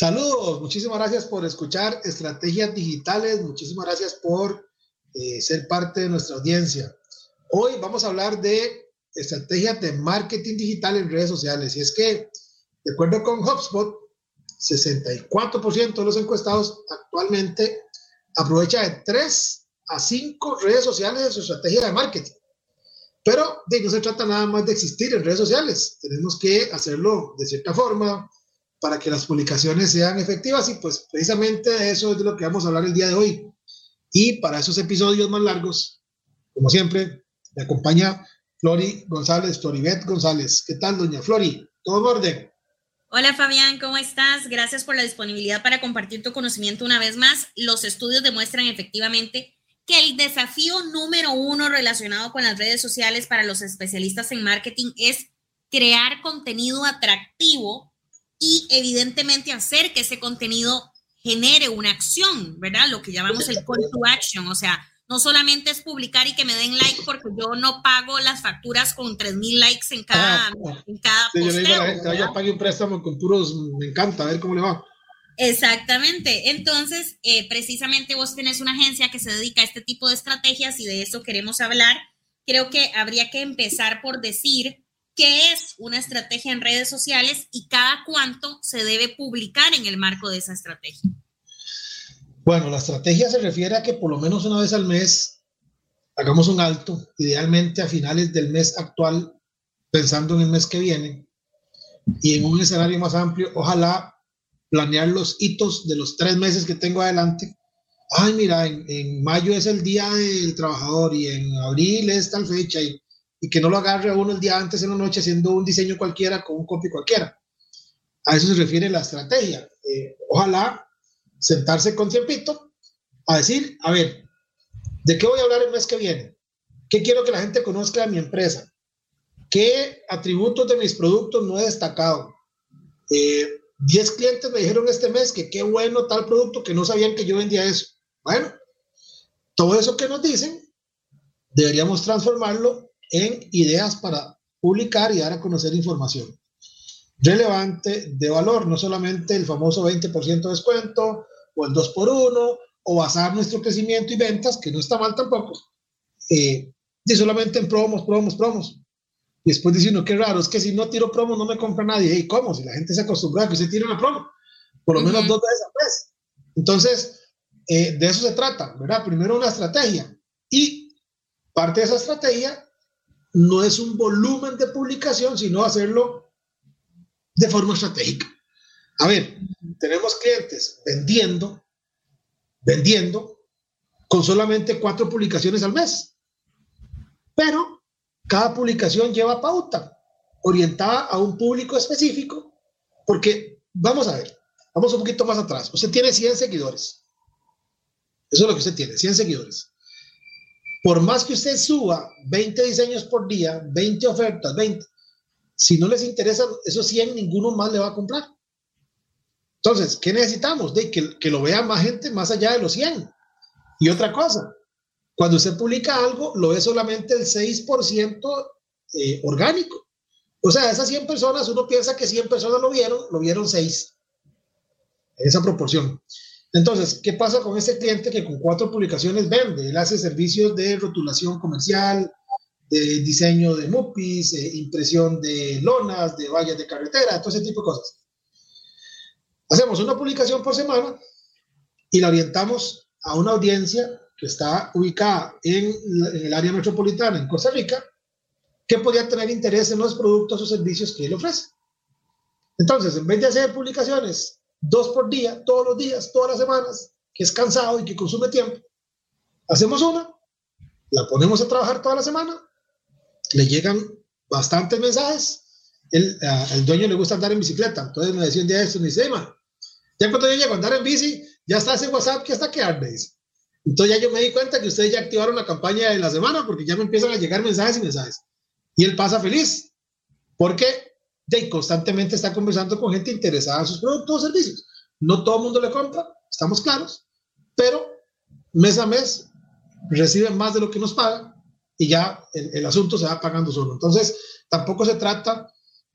Saludos, muchísimas gracias por escuchar Estrategias Digitales, muchísimas gracias por eh, ser parte de nuestra audiencia. Hoy vamos a hablar de estrategias de marketing digital en redes sociales. Y es que, de acuerdo con HubSpot, 64% de los encuestados actualmente aprovecha de 3 a 5 redes sociales en su estrategia de marketing. Pero de, no se trata nada más de existir en redes sociales, tenemos que hacerlo de cierta forma, para que las publicaciones sean efectivas y pues precisamente eso es de lo que vamos a hablar el día de hoy. Y para esos episodios más largos, como siempre, me acompaña Flori González, Floribet González. ¿Qué tal, doña Flori? ¿Todo en orden? Hola Fabián, ¿cómo estás? Gracias por la disponibilidad para compartir tu conocimiento una vez más. Los estudios demuestran efectivamente que el desafío número uno relacionado con las redes sociales para los especialistas en marketing es crear contenido atractivo y evidentemente hacer que ese contenido genere una acción, ¿verdad? Lo que llamamos el call to action, o sea, no solamente es publicar y que me den like porque yo no pago las facturas con 3.000 likes en cada, ah, en cada sí, posteo, yo le digo a pague un préstamo con puros, me encanta, a ver cómo le va. Exactamente. Entonces, eh, precisamente vos tenés una agencia que se dedica a este tipo de estrategias y de eso queremos hablar. Creo que habría que empezar por decir qué es una estrategia en redes sociales y cada cuánto se debe publicar en el marco de esa estrategia. Bueno, la estrategia se refiere a que por lo menos una vez al mes hagamos un alto, idealmente a finales del mes actual, pensando en el mes que viene, y en un escenario más amplio, ojalá planear los hitos de los tres meses que tengo adelante. Ay, mira, en, mayo es el día del trabajador y en abril es tal fecha y y que no lo agarre a uno el día antes en la noche haciendo un diseño cualquiera con un copy cualquiera. A eso se refiere la estrategia. Eh, ojalá sentarse con tiempito a decir, a ver, ¿de qué voy a hablar el mes que viene? ¿Qué quiero que la gente conozca de mi empresa? ¿Qué atributos de mis productos no he destacado? Eh, 10 clientes me dijeron este mes que qué bueno tal producto que no sabían que yo vendía eso. Bueno, todo eso que nos dicen, deberíamos transformarlo en ideas para publicar y dar a conocer información relevante de valor, no solamente el famoso 20% de descuento o el 2 por 1 o basar nuestro crecimiento y ventas, que no está mal tampoco, eh, y solamente en promos, promos, promos. Y después diciendo, qué raro, es que si no tiro promos no me compra nadie. ¿Y cómo? Si la gente se acostumbra a que se tire una promo, por lo menos dos veces al mes. Entonces, eh, de eso se trata, ¿verdad? Primero una estrategia. Y parte de esa estrategia no es un volumen de publicación, sino hacerlo de forma estratégica. A ver, tenemos clientes vendiendo, vendiendo con solamente cuatro publicaciones al mes, pero cada publicación lleva pauta orientada a un público específico, porque vamos a ver, vamos un poquito más atrás. Usted tiene 100 seguidores. Eso es lo que usted tiene, 100 seguidores por más que usted suba 20 diseños por día, 20 ofertas, 20, si no les interesa esos 100, ninguno más le va a comprar. Entonces, ¿qué necesitamos? De que, lo vea más gente más allá de los 100. Y otra cosa, cuando usted publica algo, lo ve solamente el 6% eh, orgánico. O sea, esas 100 personas, uno piensa que 100 personas lo vieron, lo vieron 6. Esa proporción. Entonces, ¿qué pasa con ese cliente que con cuatro publicaciones vende? Él hace servicios de rotulación comercial, de diseño de MUPIs, eh, impresión de lonas, de vallas de carretera, todo ese tipo de cosas. Hacemos una publicación por semana y la orientamos a una audiencia que está ubicada en, en el área metropolitana, en Costa Rica, que podría tener interés en los productos o servicios que él ofrece. Entonces, en vez de hacer publicaciones dos por día, todos los días, todas las semanas, que es cansado y que consume tiempo. Hacemos una, la ponemos a trabajar toda la semana, le llegan bastantes mensajes el, el dueño le gusta andar en bicicleta. Entonces me decía un día esto, me dice, ya cuando yo llego a andar en bici, ya está ese WhatsApp que hasta que arde. Entonces ya yo me di cuenta que ustedes ya activaron la campaña de la semana porque ya me empiezan a llegar mensajes y mensajes. Y él pasa feliz porque de, constantemente está conversando con gente interesada en sus productos o servicios. No todo el mundo le compra, estamos claros, pero mes a mes reciben más de lo que nos pagan y ya el, asunto se va pagando solo. Entonces, tampoco se trata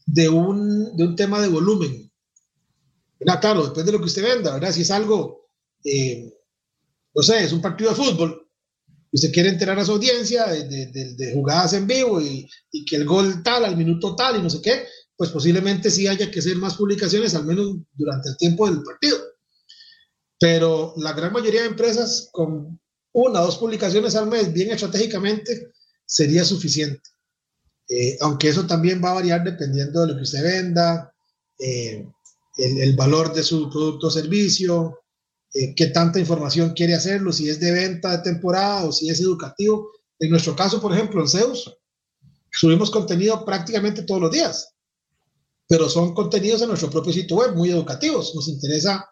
de un, de un tema de volumen. Claro, depende de lo que usted venda, ¿verdad? Si es algo, eh, no sé, es un partido de fútbol, y usted quiere enterar a su audiencia de, de, de, jugadas en vivo y, y, que el gol tal, al minuto tal y no sé qué, pues posiblemente sí haya que hacer más publicaciones, al menos durante el tiempo del partido. Pero la gran mayoría de empresas con una o dos publicaciones al mes, bien estratégicamente, sería suficiente. Eh, aunque eso también va a variar dependiendo de lo que usted venda, eh, el, valor de su producto o servicio, eh, qué tanta información quiere hacerlo, si es de venta de temporada o si es educativo. En nuestro caso, por ejemplo, en Zeus, subimos contenido prácticamente todos los días, pero son contenidos en nuestro propio sitio web muy educativos. Nos interesa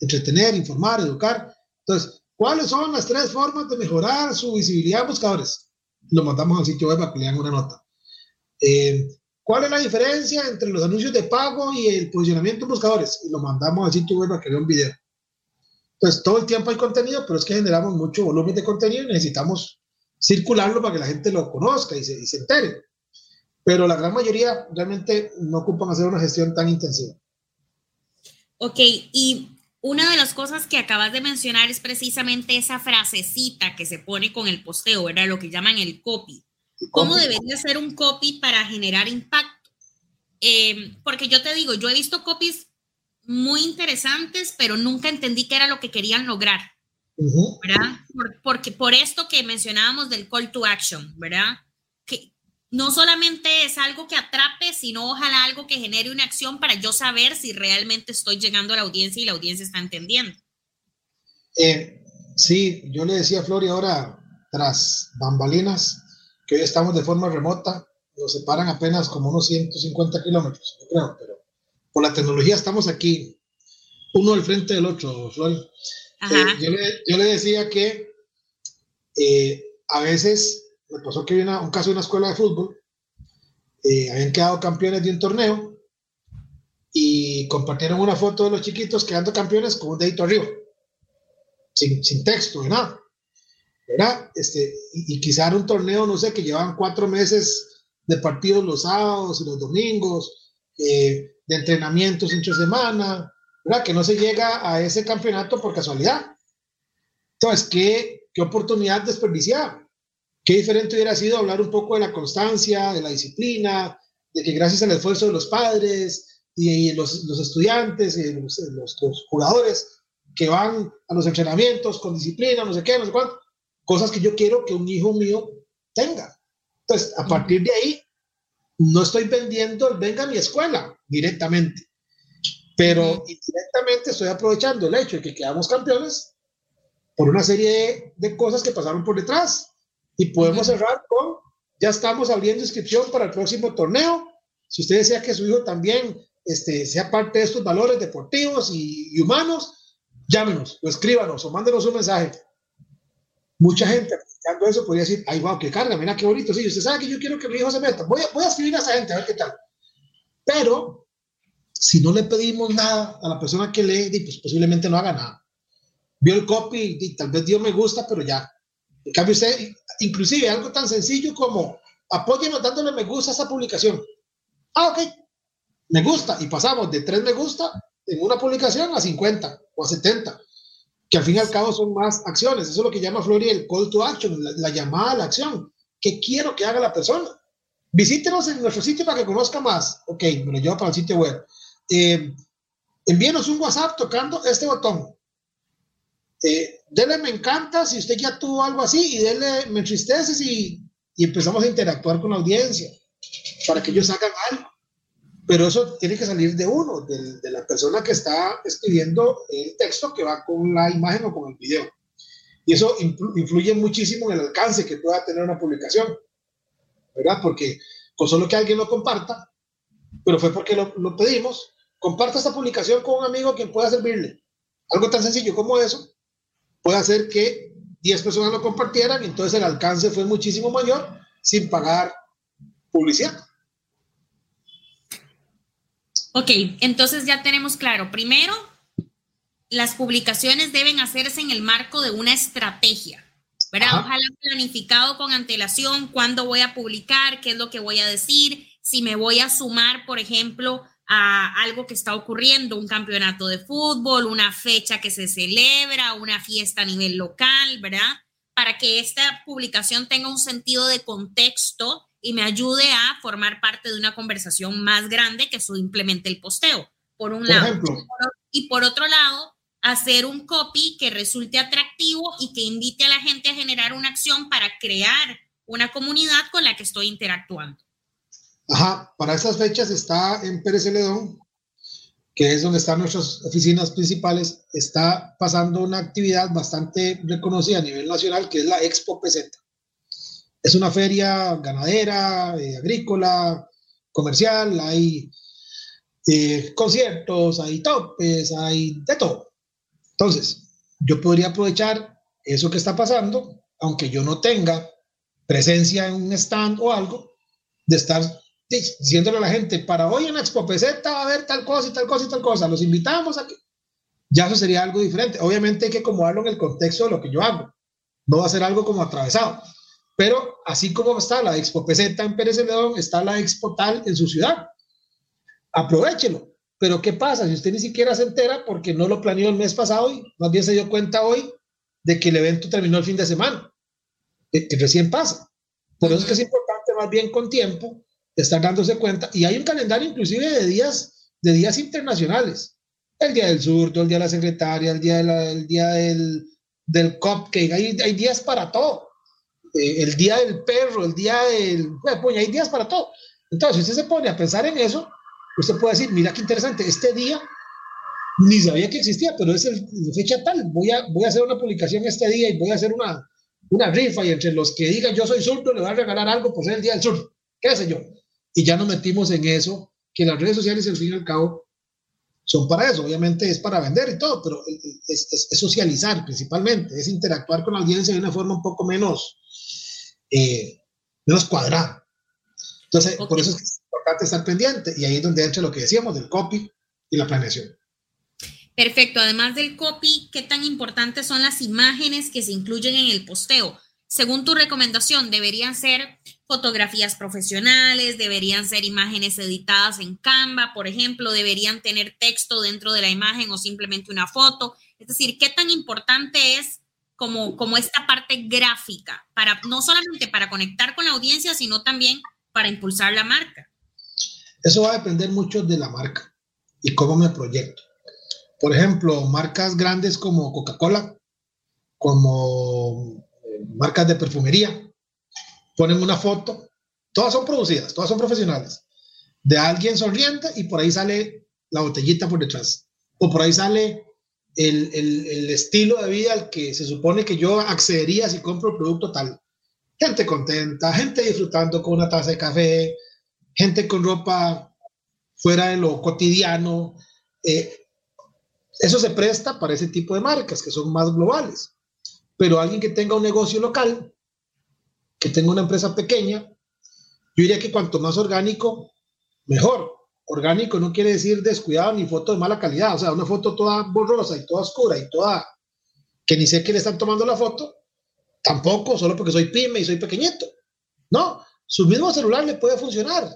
entretener, informar, educar. Entonces, ¿cuáles son las tres formas de mejorar su visibilidad en buscadores? Lo mandamos al sitio web para que lean una nota. Eh, ¿Cuál es la diferencia entre los anuncios de pago y el posicionamiento en buscadores? Y lo mandamos al sitio web para que vea un video. Entonces, todo el tiempo hay contenido, pero es que generamos mucho volumen de contenido y necesitamos circularlo para que la gente lo conozca y se entere. Pero la gran mayoría realmente no ocupan hacer una gestión tan intensiva. Ok, y una de las cosas que acabas de mencionar es precisamente esa frasecita que se pone con el posteo, ¿verdad? Lo que llaman el copy. ¿Cómo debería ser un copy para generar impacto? Eh, porque yo te digo, yo he visto copies muy interesantes, pero nunca entendí qué era lo que querían lograr, uh -huh. ¿verdad? Por, porque por esto que mencionábamos del call to action, ¿verdad? No solamente es algo que atrape, sino ojalá algo que genere una acción para yo saber si realmente estoy llegando a la audiencia y la audiencia está entendiendo. Eh, sí, yo le decía a Flori ahora, tras bambalinas, que hoy estamos de forma remota, nos separan apenas como unos 150 kilómetros, yo creo, pero por la tecnología estamos aquí, uno al frente del otro, Flor. Eh, yo, le, yo, le, decía que eh, a veces me pasó que había un caso de una escuela de fútbol, eh, habían quedado campeones de un torneo y compartieron una foto de los chiquitos quedando campeones con un dedito arriba, sin, sin texto, de nada. ¿verdad? Este, y, y, quizá era un torneo, no sé, que llevaban cuatro meses de partidos los sábados y los domingos, eh, de entrenamientos entre semana, ¿verdad? Que no se llega a ese campeonato por casualidad. Entonces, ¿qué, qué oportunidad desperdiciada? Qué diferente hubiera sido hablar un poco de la constancia, de la disciplina, de que gracias al esfuerzo de los padres y, y los, los, estudiantes y los, los, los jugadores que van a los entrenamientos con disciplina, no sé qué, no sé cuánto, cosas que yo quiero que un hijo mío tenga. Entonces, a partir de ahí, no estoy vendiendo el venga a mi escuela directamente, pero indirectamente estoy aprovechando el hecho de que quedamos campeones por una serie de, de cosas que pasaron por detrás y podemos cerrar con, ya estamos abriendo inscripción para el próximo torneo. Si usted desea que su hijo también este, sea parte de estos valores deportivos y, y humanos, llámenos o escríbanos o mándenos un mensaje mucha gente aplicando eso podría decir, ay, wow, qué carga, mira qué bonito. Sí, usted sabe que yo quiero que mi hijo se meta. Voy a, voy a escribir a esa gente a ver qué tal. Pero si no le pedimos nada a la persona que lee, pues posiblemente no haga nada. Vio el copy y tal vez dio me gusta, pero ya. En cambio, usted, inclusive algo tan sencillo como apóyenos dándole me gusta a esta publicación. Ah, ok, me gusta. Y pasamos de tres me gusta en una publicación a 50 o a 70 que al fin y al cabo son más acciones. Eso es lo que llama Flori el call to action, la, la, llamada a la acción. ¿Qué quiero que haga la persona? Visítenos en nuestro sitio para que conozca más. Ok, me lo llevo para el sitio web. Eh, envíenos un WhatsApp tocando este botón. Eh, dele me encanta si usted ya tuvo algo así y dele me entristeces y, y empezamos a interactuar con la audiencia para que ellos hagan algo pero eso tiene que salir de uno, de, de, la persona que está escribiendo el texto que va con la imagen o con el video. Y eso influye muchísimo en el alcance que pueda tener una publicación, ¿verdad? Porque con solo que alguien lo comparta, pero fue porque lo, lo pedimos. Comparta esta publicación con un amigo que pueda servirle. Algo tan sencillo como eso puede hacer que 10 personas lo compartieran entonces el alcance fue muchísimo mayor sin pagar publicidad. Ok, entonces ya tenemos claro. Primero, las publicaciones deben hacerse en el marco de una estrategia, ¿verdad? Ojalá planificado con antelación cuándo voy a publicar, qué es lo que voy a decir, si me voy a sumar, por ejemplo, a algo que está ocurriendo, un campeonato de fútbol, una fecha que se celebra, una fiesta a nivel local, ¿verdad? Para que esta publicación tenga un sentido de contexto y me ayude a formar parte de una conversación más grande que simplemente el posteo, por un lado. y por otro lado, hacer un copy que resulte atractivo y que invite a la gente a generar una acción para crear una comunidad con la que estoy interactuando. Ajá, para esas fechas está en Pérez Celedón, que es donde están nuestras oficinas principales, está pasando una actividad bastante reconocida a nivel nacional, que es la Expo Peseta. Es una feria ganadera, eh, agrícola, comercial, hay eh, conciertos, hay topes, hay de todo. Entonces, yo podría aprovechar eso que está pasando, aunque yo no tenga presencia en un stand o algo, de estar diciéndole a la gente, para hoy en Expo Peseta va a haber tal cosa y tal cosa y tal cosa, los invitamos a que... Ya eso sería algo diferente. Obviamente hay que acomodarlo en el contexto de lo que yo hago. No va a ser algo como atravesado. Pero así como está la Expo Peseta en Pérez León, está la Expo Tal en su ciudad. Aprovechelo. Pero ¿qué pasa si usted ni siquiera se entera porque no lo planeó el mes pasado y más bien se dio cuenta hoy de que el evento terminó el fin de semana? Que, recién pasa. Por eso es que es importante más bien con tiempo estar dándose cuenta. Y hay un calendario inclusive de días, de días internacionales. El Día del Surdo, el Día de la Secretaria, el Día, el día del, del Cupcake. Hay, días para todo. Eh, el Día del Perro, el Día del... Bueno, hay días para todo. Entonces, si usted se pone a pensar en eso, usted puede decir, mira qué interesante, este día ni sabía que existía, pero es el, fecha tal. Voy a, voy a hacer una publicación este día y voy a hacer una, una rifa y entre los que digan yo soy surdo le voy a regalar algo por ser el Día del Sur. ¿Qué sé yo? Y ya nos metimos en eso, que las redes sociales al fin y al cabo son para eso, obviamente es para vender y todo, pero es, socializar principalmente, es interactuar con la audiencia de una forma un poco menos, eh, menos cuadrada. Entonces, por eso es importante estar pendiente y ahí es donde entra lo que decíamos del copy y la planeación. Perfecto, además del copy, ¿qué tan importantes son las imágenes que se incluyen en el posteo? Según tu recomendación, deberían ser fotografías profesionales, deberían ser imágenes editadas en Canva, por ejemplo, deberían tener texto dentro de la imagen o simplemente una foto. Es decir, ¿qué tan importante es como, como esta parte gráfica para no solamente para conectar con la audiencia, sino también para impulsar la marca? Eso va a depender mucho de la marca y cómo me proyecto. Por ejemplo, marcas grandes como Coca-Cola, como eh, marcas de perfumería, ponen una foto, todas son producidas, todas son profesionales, de alguien sonriente y por ahí sale la botellita por detrás. O por ahí sale el, el, estilo de vida al que se supone que yo accedería si compro el producto tal. Gente contenta, gente disfrutando con una taza de café, gente con ropa fuera de lo cotidiano. Eh, eso se presta para ese tipo de marcas que son más globales. Pero alguien que tenga un negocio local que tengo una empresa pequeña, yo diría que cuanto más orgánico, mejor. Orgánico no quiere decir descuidado ni foto de mala calidad, o sea, una foto toda borrosa y toda oscura y toda que ni sé que le están tomando la foto, tampoco, solo porque soy pyme y soy pequeñito. No, su mismo celular le puede funcionar,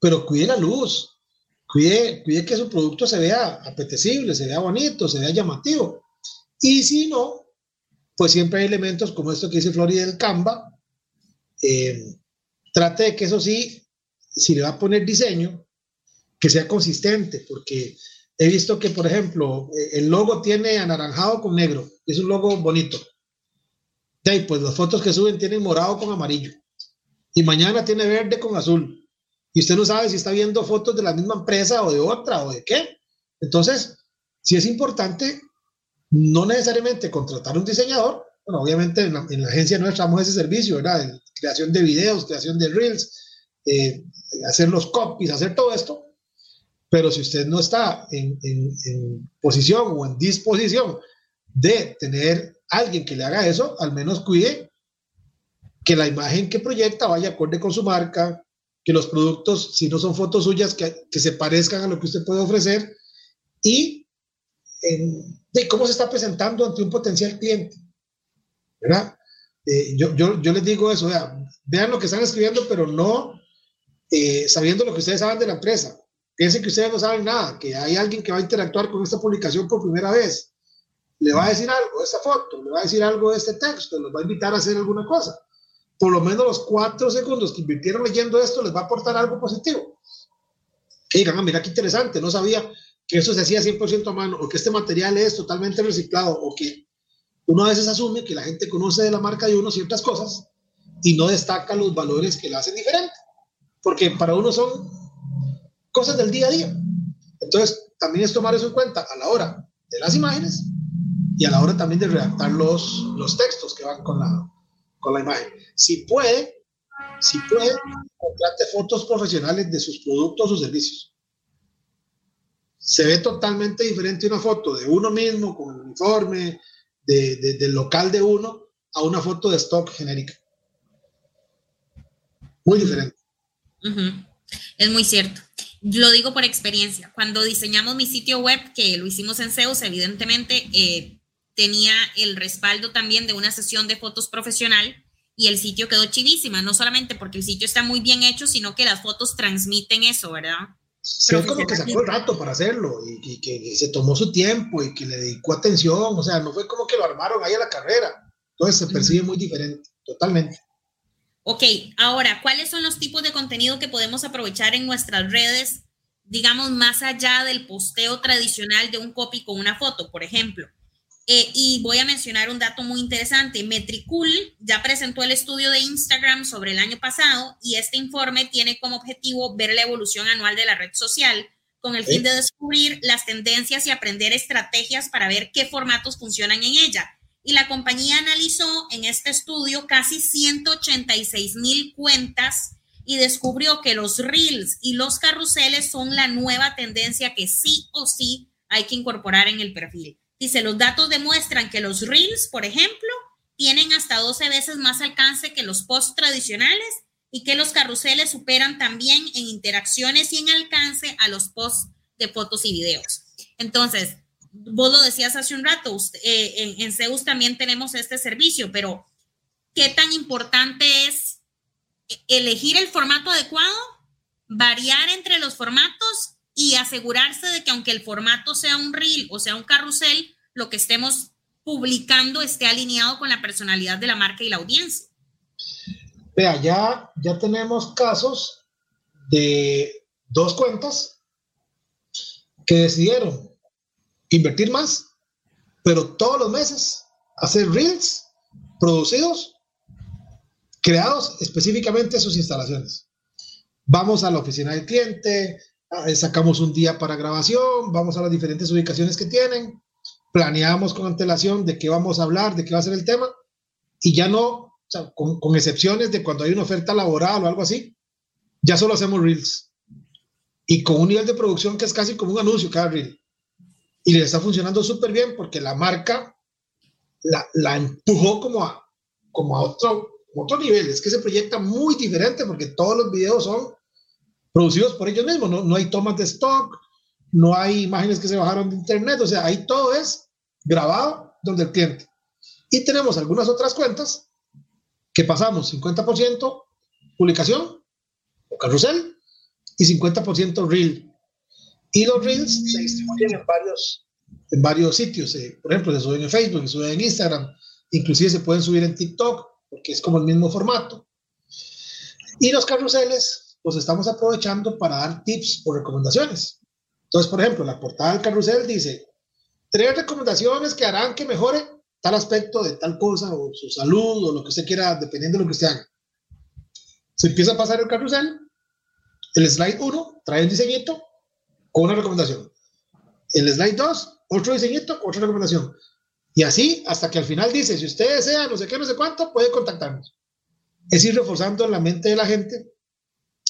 pero cuide la luz, cuide, cuide que su producto se vea apetecible, se vea bonito, se vea llamativo. Y si no, pues siempre hay elementos como esto que dice Florida del Canva, eh, trate de que eso sí, si le va a poner diseño, que sea consistente, porque he visto que, por ejemplo, eh, el logo tiene anaranjado con negro, es un logo bonito. De pues las fotos que suben tienen morado con amarillo, y mañana tiene verde con azul, y usted no sabe si está viendo fotos de la misma empresa o de otra o de qué. Entonces, si es importante no necesariamente contratar un diseñador, bueno, obviamente en la, agencia nuestra damos ese servicio, ¿verdad? creación de videos, creación de reels, eh, hacer los copies, hacer todo esto, Pero si usted no está en, en, posición o en disposición de tener alguien que le haga eso, al menos cuide que la imagen que proyecta vaya acorde con su marca, que los productos, si no son fotos suyas, que, que se parezcan a lo que usted puede ofrecer y de cómo se está presentando ante un potencial cliente. ¿Verdad? Eh, yo, les digo eso, vean lo que están escribiendo, pero no eh, sabiendo lo que ustedes saben de la empresa. Piensen que ustedes no saben nada, que hay alguien que va a interactuar con esta publicación por primera vez. Le va a decir algo de esta foto, le va a decir algo de este texto, les va a invitar a hacer alguna cosa. Por lo menos los cuatro segundos que invirtieron leyendo esto les va a aportar algo positivo. Que digan, ah, mira qué interesante, no sabía que eso se hacía 100% a mano, o que este material es totalmente reciclado, o que uno a veces asume que la gente conoce de la marca de uno ciertas cosas y no destaca los valores que la hacen diferente, porque para uno son cosas del día a día. Entonces, también es tomar eso en cuenta a la hora de las imágenes y a la hora también de redactar los, los textos que van con la, con la imagen. Si puede, si puede, contrate fotos profesionales de sus productos o servicios se ve totalmente diferente una foto de uno mismo con el uniforme, de, del local de uno, a una foto de stock genérica. Muy diferente. Es muy cierto. Lo digo por experiencia. Cuando diseñamos mi sitio web, que lo hicimos en Zeus, evidentemente eh, tenía el respaldo también de una sesión de fotos profesional y el sitio quedó chivísima, no solamente porque el sitio está muy bien hecho, sino que las fotos transmiten eso, ¿verdad? Creo como que sacó el rato para hacerlo y, que, se tomó su tiempo y que le dedicó atención, o sea, no fue como que lo armaron ahí a la carrera, entonces se percibe muy diferente, totalmente. Ok, ahora, ¿cuáles son los tipos de contenido que podemos aprovechar en nuestras redes, digamos, más allá del posteo tradicional de un copy con una foto, por ejemplo? Eh, y voy a mencionar un dato muy interesante. Metricool ya presentó el estudio de Instagram sobre el año pasado y este informe tiene como objetivo ver la evolución anual de la red social con el fin de descubrir las tendencias y aprender estrategias para ver qué formatos funcionan en ella. Y la compañía analizó en este estudio casi 186 mil cuentas y descubrió que los reels y los carruseles son la nueva tendencia que sí o sí hay que incorporar en el perfil. Dice, los datos demuestran que los reels, por ejemplo, tienen hasta 12 veces más alcance que los posts tradicionales y que los carruseles superan también en interacciones y en alcance a los posts de fotos y videos. Entonces, vos lo decías hace un rato, eh, en, en también tenemos este servicio, pero ¿qué tan importante es elegir el formato adecuado, variar entre los formatos y asegurarse de que aunque el formato sea un reel o sea un carrusel, lo que estemos publicando esté alineado con la personalidad de la marca y la audiencia. Vea, ya, ya tenemos casos de dos cuentas que decidieron invertir más, pero todos los meses hacer reels producidos, creados específicamente a sus instalaciones. Vamos a la oficina del cliente, sacamos un día para grabación, vamos a las diferentes ubicaciones que tienen, planeamos con antelación de qué vamos a hablar, de qué va a ser el tema, y ya no, con, excepciones de cuando hay una oferta laboral o algo así, ya solo hacemos reels. Y con un nivel de producción que es casi como un anuncio cada reel. Y le está funcionando súper bien porque la marca la, la empujó como a, como a otro, otro nivel. Es que se proyecta muy diferente porque todos los videos son producidos por ellos mismos, no, no hay tomas de stock, no hay imágenes que se bajaron de internet, o sea, ahí todo es grabado donde el cliente. Y tenemos algunas otras cuentas que pasamos 50% publicación o carrusel y 50% reel. Y los reels se distribuyen en varios, en varios sitios. Eh, por ejemplo, se suben en Facebook, se suben en Instagram, inclusive se pueden subir en TikTok, porque es como el mismo formato. Y los carruseles pues estamos aprovechando para dar tips o recomendaciones. Entonces, por ejemplo, la portada del carrusel dice, tres recomendaciones que harán que mejore tal aspecto de tal cosa o su salud o lo que usted quiera, dependiendo de lo que usted haga. Se empieza a pasar el carrusel, el slide 1 trae un diseñito con una recomendación. El slide 2, otro diseñito, otra recomendación. Y así hasta que al final dice, si usted desea no sé qué, no sé cuánto, puede contactarnos. Es ir reforzando la mente de la gente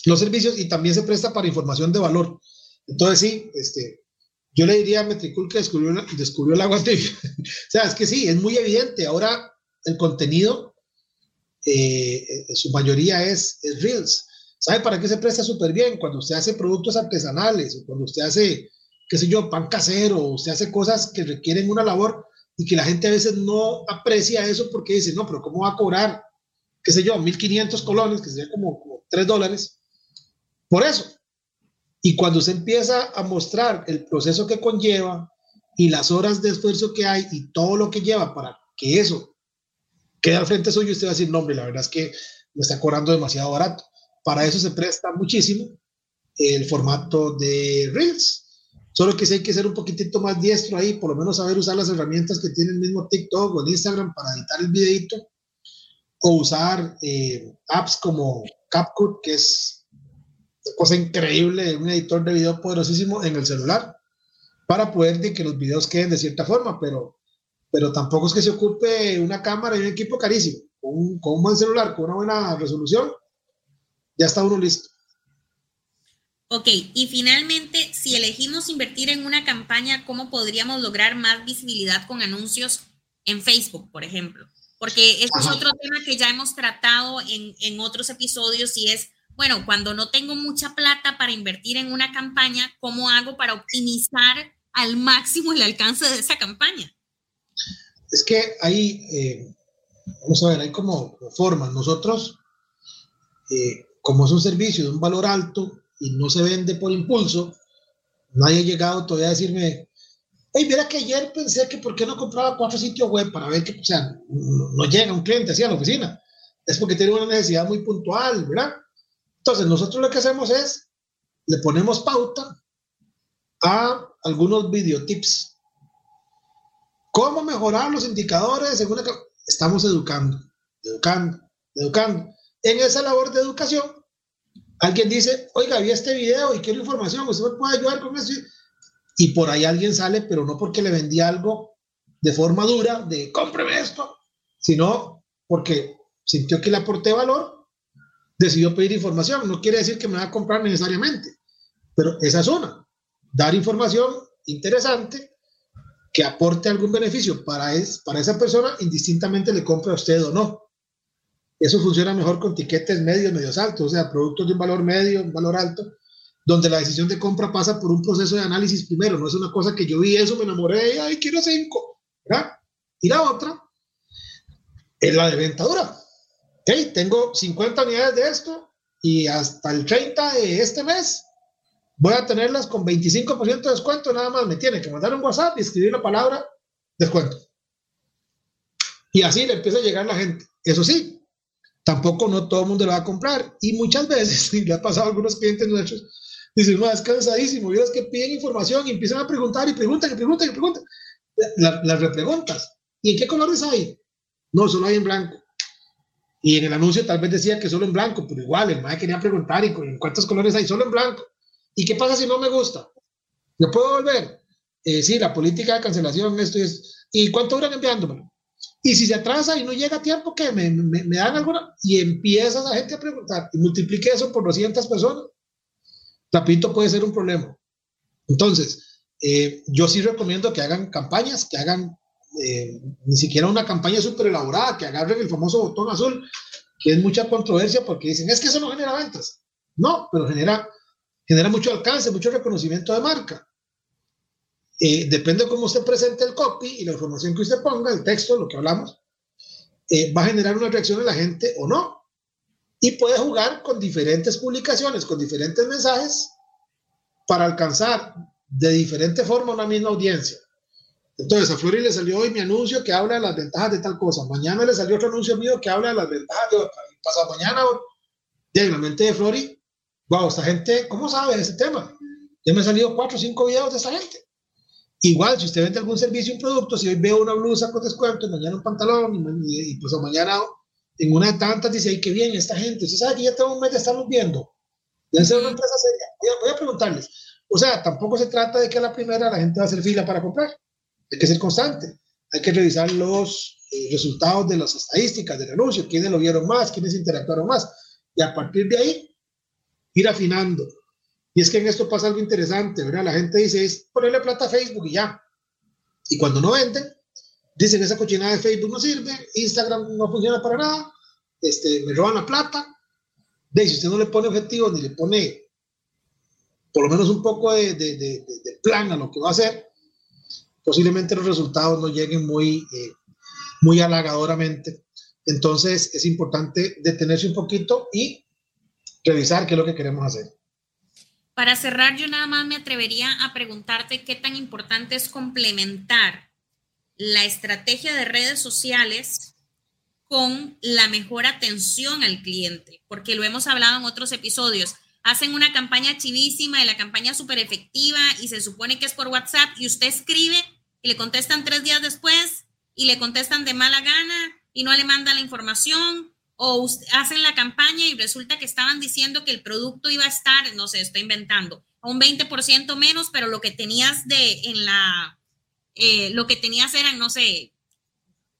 los servicios y también se presta para información de valor. Entonces sí, este, yo le diría a Metricool que descubrió, descubrió el agua o sea, es que sí, es muy evidente. Ahora el contenido, eh, su mayoría es, es Reels. ¿Sabe para qué se presta súper bien? Cuando usted hace productos artesanales, o cuando usted hace, qué sé yo, pan casero, o usted hace cosas que requieren una labor y que la gente a veces no aprecia eso porque dice, no, pero ¿cómo va a cobrar, qué sé yo, 1.500 colones, que sería como, como 3 dólares? Por eso. Y cuando se empieza a mostrar el proceso que conlleva y las horas de esfuerzo que hay y todo lo que lleva para que eso quede al frente suyo, usted va a decir, no, hombre, la verdad es que me está cobrando demasiado barato. Para eso se presta muchísimo el formato de Reels. Solo que sí hay que ser un poquitito más diestro ahí, por lo menos saber usar las herramientas que tiene el mismo TikTok o Instagram para editar el videito, o usar eh, apps como CapCut, que es cosa increíble, un editor de video poderosísimo en el celular, para poder de que los videos queden de cierta forma, pero, pero tampoco es que se ocupe una cámara y un equipo carísimo. Con un, con un buen celular, con una buena resolución, ya está uno listo. Ok, y finalmente, si elegimos invertir en una campaña, ¿cómo podríamos lograr más visibilidad con anuncios en Facebook, por ejemplo? Porque este es otro tema que ya hemos tratado en, en otros episodios y es, bueno, cuando no tengo mucha plata para invertir en una campaña, ¿cómo hago para optimizar al máximo el alcance de esa campaña? Es que hay, eh, vamos a ver, hay como, formas. Nosotros, eh, como es un servicio de un valor alto y no se vende por impulso, nadie ha llegado todavía a decirme, hey, mira que ayer pensé que por qué no compraba cuatro sitios web para ver que, o sea, no, llega un cliente así a la oficina. Es porque tiene una necesidad muy puntual, ¿verdad? Entonces, nosotros lo que hacemos es, le ponemos pauta a algunos videotips. ¿Cómo mejorar los indicadores? Estamos educando, educando, educando. En esa labor de educación, alguien dice, oiga, vi este video y quiero información, ¿usted me puede ayudar con eso? Y por ahí alguien sale, pero no porque le vendí algo de forma dura, de cómpreme esto, sino porque sintió que le aporté valor, decidió pedir información. No quiere decir que me va a comprar necesariamente, pero esa es una. Dar información interesante que aporte algún beneficio para, es, para esa persona, indistintamente le compre a usted o no. Eso funciona mejor con tiquetes medios, medios altos, o sea, productos de un valor medio, un valor alto, donde la decisión de compra pasa por un proceso de análisis primero. No es una cosa que yo vi eso, me enamoré ay, quiero cinco. ¿verdad? Y la otra es la de venta dura. Hey, tengo 50 unidades de esto y hasta el 30 de este mes voy a tenerlas con 25% de descuento. Nada más me tiene que mandar un WhatsApp y escribir la palabra descuento. Y así le empieza a llegar la gente. Eso sí, tampoco no todo el mundo lo va a comprar. Y muchas veces, y le ha pasado a algunos clientes nuestros, dicen, no, es cansadísimo, es que piden información y empiezan a preguntar y preguntan y preguntan y preguntan. las repreguntas. ¿Y en qué colores hay? No, solo hay en blanco. Y en el anuncio tal vez decía que solo en blanco, pero igual, el maestro quería preguntar y cuántos colores hay, solo en blanco. ¿Y qué pasa si no me gusta? ¿Me puedo volver? Eh, sí, la política de cancelación, esto es. ¿Y cuánto duran enviándomelo? Y si se atrasa y no llega a tiempo, ¿qué? ¿Me, me, me dan alguna? Y empieza esa gente a preguntar y multiplique eso por 200 personas. Tapito puede ser un problema. Entonces, eh, yo sí recomiendo que hagan campañas, que hagan eh, ni siquiera una campaña súper elaborada, que agarren el famoso botón azul, que es mucha controversia porque dicen, es que eso no genera ventas. No, pero genera, genera mucho alcance, mucho reconocimiento de marca. Eh, depende de cómo usted presente el copy y la información que usted ponga, el texto, lo que hablamos, eh, va a generar una reacción en la gente o no. Y puede jugar con diferentes publicaciones, con diferentes mensajes, para alcanzar de diferente forma una misma audiencia. Entonces, a Flori le salió hoy mi anuncio que habla de las ventajas de tal cosa. Mañana le salió otro anuncio mío que habla de las ventajas de otra. Pasado mañana, de la mente de Flori, wow, esta gente, ¿cómo sabe ese tema? Ya me han salido cuatro o cinco videos de esa gente. Igual, si usted vende algún servicio, un producto, si hoy veo una blusa con descuento, mañana un pantalón, y, pues mañana en una de tantas dice, ay, qué bien esta gente, usted sabe que ya tengo un mes de estarlos viendo. Deben ser una empresa seria. Voy a, preguntarles. O sea, tampoco se trata de que a la primera la gente va a hacer fila para comprar. Hay que ser constante. Hay que revisar los eh, resultados de las estadísticas del anuncio, quiénes lo vieron más, quiénes interactuaron más. Y a partir de ahí, ir afinando. Y es que en esto pasa algo interesante, ¿verdad? La gente dice, es ponerle plata a Facebook y ya. Y cuando no venden, dicen, esa cochinada de Facebook no sirve, Instagram no funciona para nada, este, me roban la plata. De si usted no le pone objetivos ni le pone por lo menos un poco de, plan a lo que va a hacer, posiblemente los resultados no lleguen muy, eh, muy halagadoramente. Entonces es importante detenerse un poquito y revisar qué es lo que queremos hacer. Para cerrar, yo nada más me atrevería a preguntarte qué tan importante es complementar la estrategia de redes sociales con la mejor atención al cliente, porque lo hemos hablado en otros episodios. Hacen una campaña chivísima y la campaña súper efectiva y se supone que es por WhatsApp y usted escribe y le contestan tres días después y le contestan de mala gana y no le mandan la información o hacen la campaña y resulta que estaban diciendo que el producto iba a estar, no sé, estoy inventando, a un 20% menos, pero lo que tenías de en la, eh, lo que tenías eran, no sé,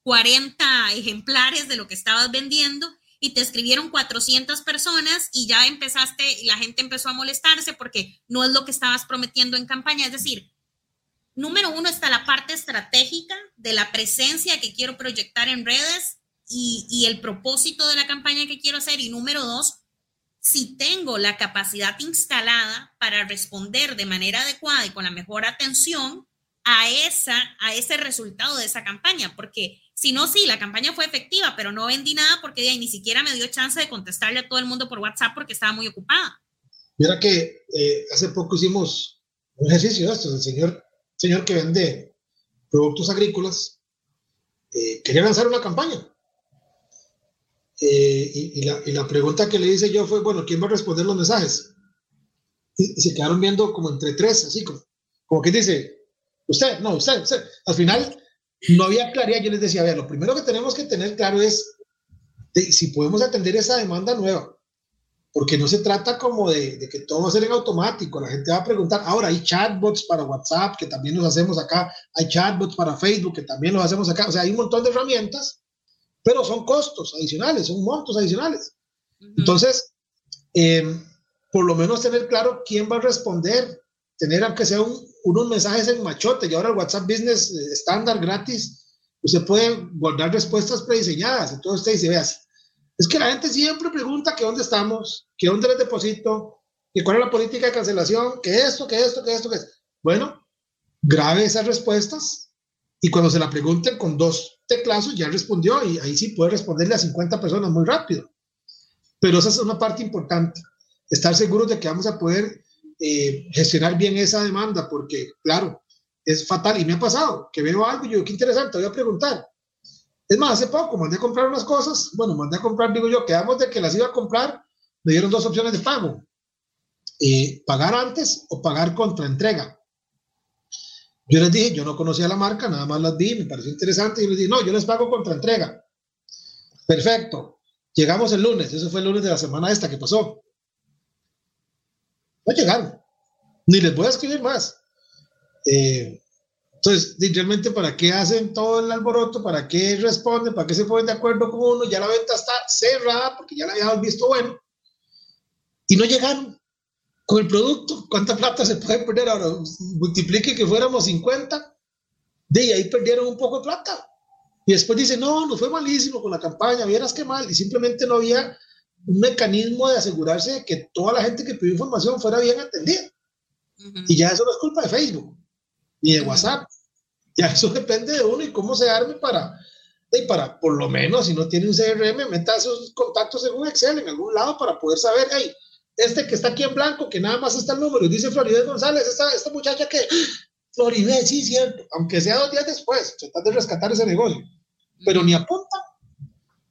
40 ejemplares de lo que estabas vendiendo y te escribieron 400 personas y ya empezaste, y la gente empezó a molestarse porque no es lo que estabas prometiendo en campaña. Es decir, número uno está la parte estratégica de la presencia que quiero proyectar en redes y, el propósito de la campaña que quiero hacer. Y número dos, si tengo la capacidad instalada para responder de manera adecuada y con la mejor atención a, esa, a ese resultado de esa campaña, porque si no, sí, la campaña fue efectiva, pero no vendí nada porque ni siquiera me dio chance de contestarle a todo el mundo por WhatsApp porque estaba muy ocupada. Mira que eh, hace poco hicimos un ejercicio de esto, el señor, señor que vende productos agrícolas eh, quería lanzar una campaña eh, y, la, y, la, pregunta que le hice yo fue, bueno, ¿quién va a responder los mensajes? Y, se quedaron viendo como entre tres, así como, como que dice, usted, no, usted, usted. Al final no había claridad, yo les decía, a ver, lo primero que tenemos que tener claro es si podemos atender esa demanda nueva, porque no se trata como de, de, que todo va a ser en automático, la gente va a preguntar, ahora hay chatbots para WhatsApp, que también los hacemos acá, hay chatbots para Facebook, que también los hacemos acá, o sea, hay un montón de herramientas pero son costos adicionales, son montos adicionales. Entonces, eh, por lo menos tener claro quién va a responder, tener aunque sea unos mensajes en machote, y ahora el WhatsApp Business eh, estándar gratis, usted puede guardar respuestas prediseñadas, entonces usted dice, veas, es que la gente siempre pregunta que dónde estamos, que dónde les deposito, que cuál es la política de cancelación, que esto, que esto, que esto, que es. Bueno, grabe esas respuestas y cuando se la pregunten con dos teclazo ya respondió y ahí sí puede responderle a 50 personas muy rápido. Pero esa es una parte importante, estar seguros de que vamos a poder eh, gestionar bien esa demanda, porque claro, es fatal y me ha pasado que veo algo y yo, qué interesante, voy a preguntar. Es más, hace poco mandé a comprar unas cosas, bueno, mandé a comprar, digo yo, quedamos de que las iba a comprar, me dieron dos opciones de pago, eh, pagar antes o pagar contra entrega. Yo les dije, yo no conocía la marca, nada más las vi, me pareció interesante y les dije, no, yo les pago contra entrega. Perfecto. Llegamos el lunes, eso fue el lunes de la semana esta que pasó. No llegaron. Ni les voy a escribir más. Eh, entonces, realmente, ¿para qué hacen todo el alboroto? ¿Para qué responden? ¿Para qué se ponen de acuerdo con uno? Ya la venta está cerrada porque ya la habíamos visto bueno. Y no llegaron con el producto, ¿cuánta plata se puede perder ahora? Multiplique que fuéramos 50, de ahí perdieron un poco de plata. Y después dice, no, nos fue malísimo con la campaña, vieras qué mal, y simplemente no había un mecanismo de asegurarse de que toda la gente que pidió información fuera bien atendida. Y ya eso no es culpa de Facebook, ni de WhatsApp. Ya eso depende de uno y cómo se arme para, y para, por lo menos, si no tiene un CRM, meta esos contactos en un Excel, en algún lado, para poder saber, hey, este que está aquí en blanco, que nada más está el número, dice Floribel González, esta, esta muchacha que, Floribel, sí, cierto, aunque sea dos días después, tratan de rescatar ese negocio, pero ni apuntan,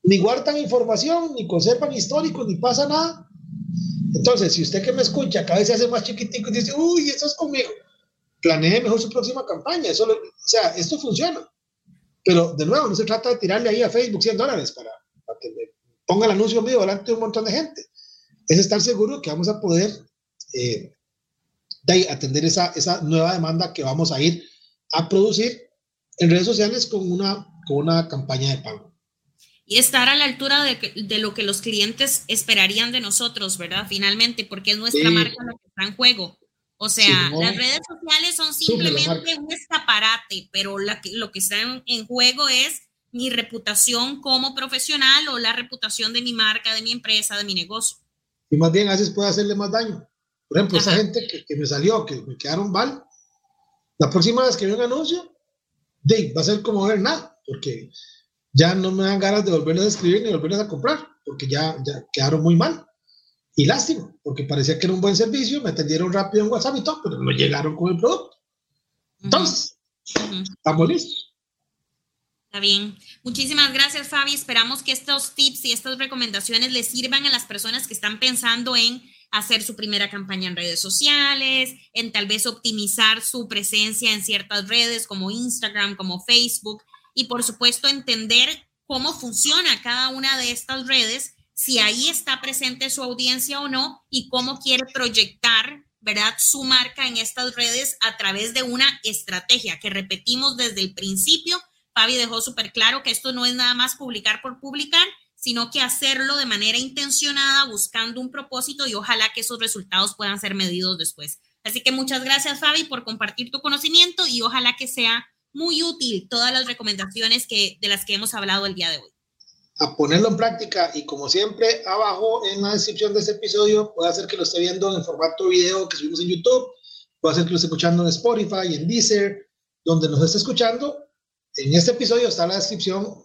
ni guardan información, ni conservan históricos, ni pasa nada. Entonces, si usted que me escucha cada vez se hace más chiquitico y dice, uy, eso es conmigo, planee mejor su próxima campaña, eso o sea, esto funciona. Pero de nuevo, no se trata de tirarle ahí a Facebook 100 dólares para, que me ponga el anuncio mío delante de un montón de gente es estar seguro que vamos a poder eh, atender esa, esa nueva demanda que vamos a ir a producir en redes sociales con una, con una campaña de pago. Y estar a la altura de, lo que los clientes esperarían de nosotros, ¿verdad? Finalmente, porque es nuestra marca la que está en juego. O sea, las redes sociales son simplemente un escaparate, pero lo que está en, juego es mi reputación como profesional o la reputación de mi marca, de mi empresa, de mi negocio. Y más bien a veces puede hacerle más daño. Por ejemplo, esa gente que, me salió, que me quedaron mal, la próxima vez que vea un anuncio, de, va a ser como ver nada, porque ya no me dan ganas de volverles a escribir ni volverles a comprar, porque ya, ya quedaron muy mal. Y lástima, porque parecía que era un buen servicio, me atendieron rápido en WhatsApp y todo, pero no llegaron con el producto. Entonces, estamos listos. Está bien. Muchísimas gracias, Fabi. Esperamos que estos tips y estas recomendaciones les sirvan a las personas que están pensando en hacer su primera campaña en redes sociales, en tal vez optimizar su presencia en ciertas redes como Instagram, como Facebook y por supuesto entender cómo funciona cada una de estas redes, si ahí está presente su audiencia o no y cómo quiere proyectar, ¿verdad? Su marca en estas redes a través de una estrategia que repetimos desde el principio. Fabi dejó súper claro que esto no es nada más publicar por publicar, sino que hacerlo de manera intencionada, buscando un propósito y ojalá que esos resultados puedan ser medidos después. Así que muchas gracias, Fabi, por compartir tu conocimiento y ojalá que sea muy útil todas las recomendaciones que, de las que hemos hablado el día de hoy. A ponerlo en práctica y como siempre, abajo en la descripción de este episodio puede hacer que lo esté viendo en formato video que subimos en YouTube, puede hacer que lo esté escuchando en Spotify, en Deezer, donde nos esté escuchando. En este episodio está la descripción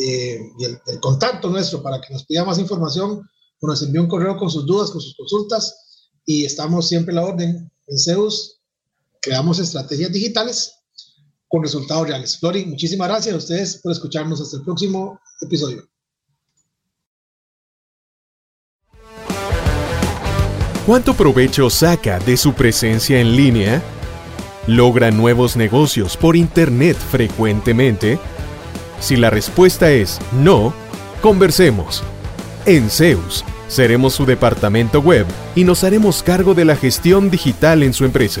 eh, y el, contacto nuestro para que nos pida más información o nos envíe un correo con sus dudas, con sus consultas y estamos siempre a la orden. En Zeus creamos estrategias digitales con resultados reales. Flori, muchísimas gracias a ustedes por escucharnos. Hasta el próximo episodio. ¿Cuánto provecho saca de su presencia en línea? ¿Logra nuevos negocios por Internet frecuentemente? Si la respuesta es no, conversemos. En Zeus, seremos su departamento web y nos haremos cargo de la gestión digital en su empresa,